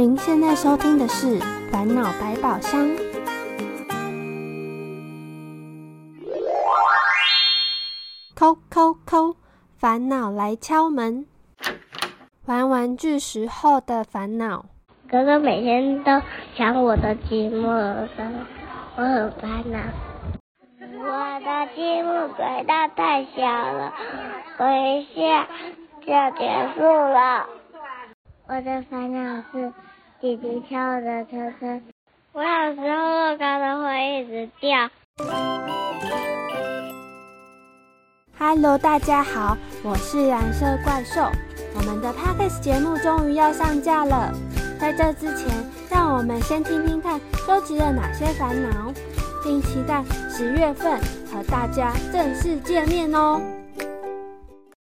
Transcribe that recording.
您现在收听的是《烦恼百宝箱》。扣扣扣，烦恼来敲门。玩玩具时候的烦恼。哥哥每天都抢我的积木，我很烦恼。我的积木轨道太小了，等一下就结束了。我的烦恼是弟弟跳的车车，我有时候乐高都会一直掉。Hello，大家好，我是蓝色怪兽。我们的 Podcast 节目终于要上架了。在这之前，让我们先听听看收集了哪些烦恼，并期待十月份和大家正式见面哦。